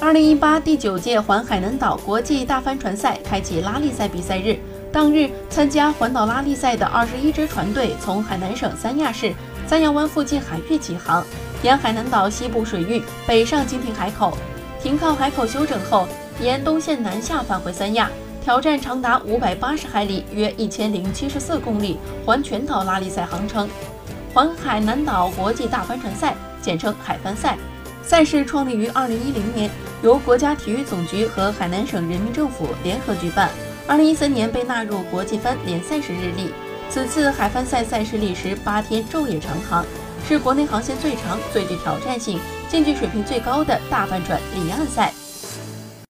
二零一八第九届环海南岛国际大帆船赛开启拉力赛比赛日。当日，参加环岛拉力赛的二十一支船队从海南省三亚市三亚湾附近海域起航，沿海南岛西部水域北上经停海口，停靠海口休整后，沿东线南下返回三亚，挑战长达五百八十海里（约一千零七十四公里）环全岛拉力赛航程。环海南岛国际大帆船赛，简称海帆赛。赛事创立于二零一零年，由国家体育总局和海南省人民政府联合举办。二零一三年被纳入国际帆联赛事日历。此次海帆赛赛事历时八天昼夜长航，是国内航线最长、最具挑战性、竞技水平最高的大帆船离岸赛。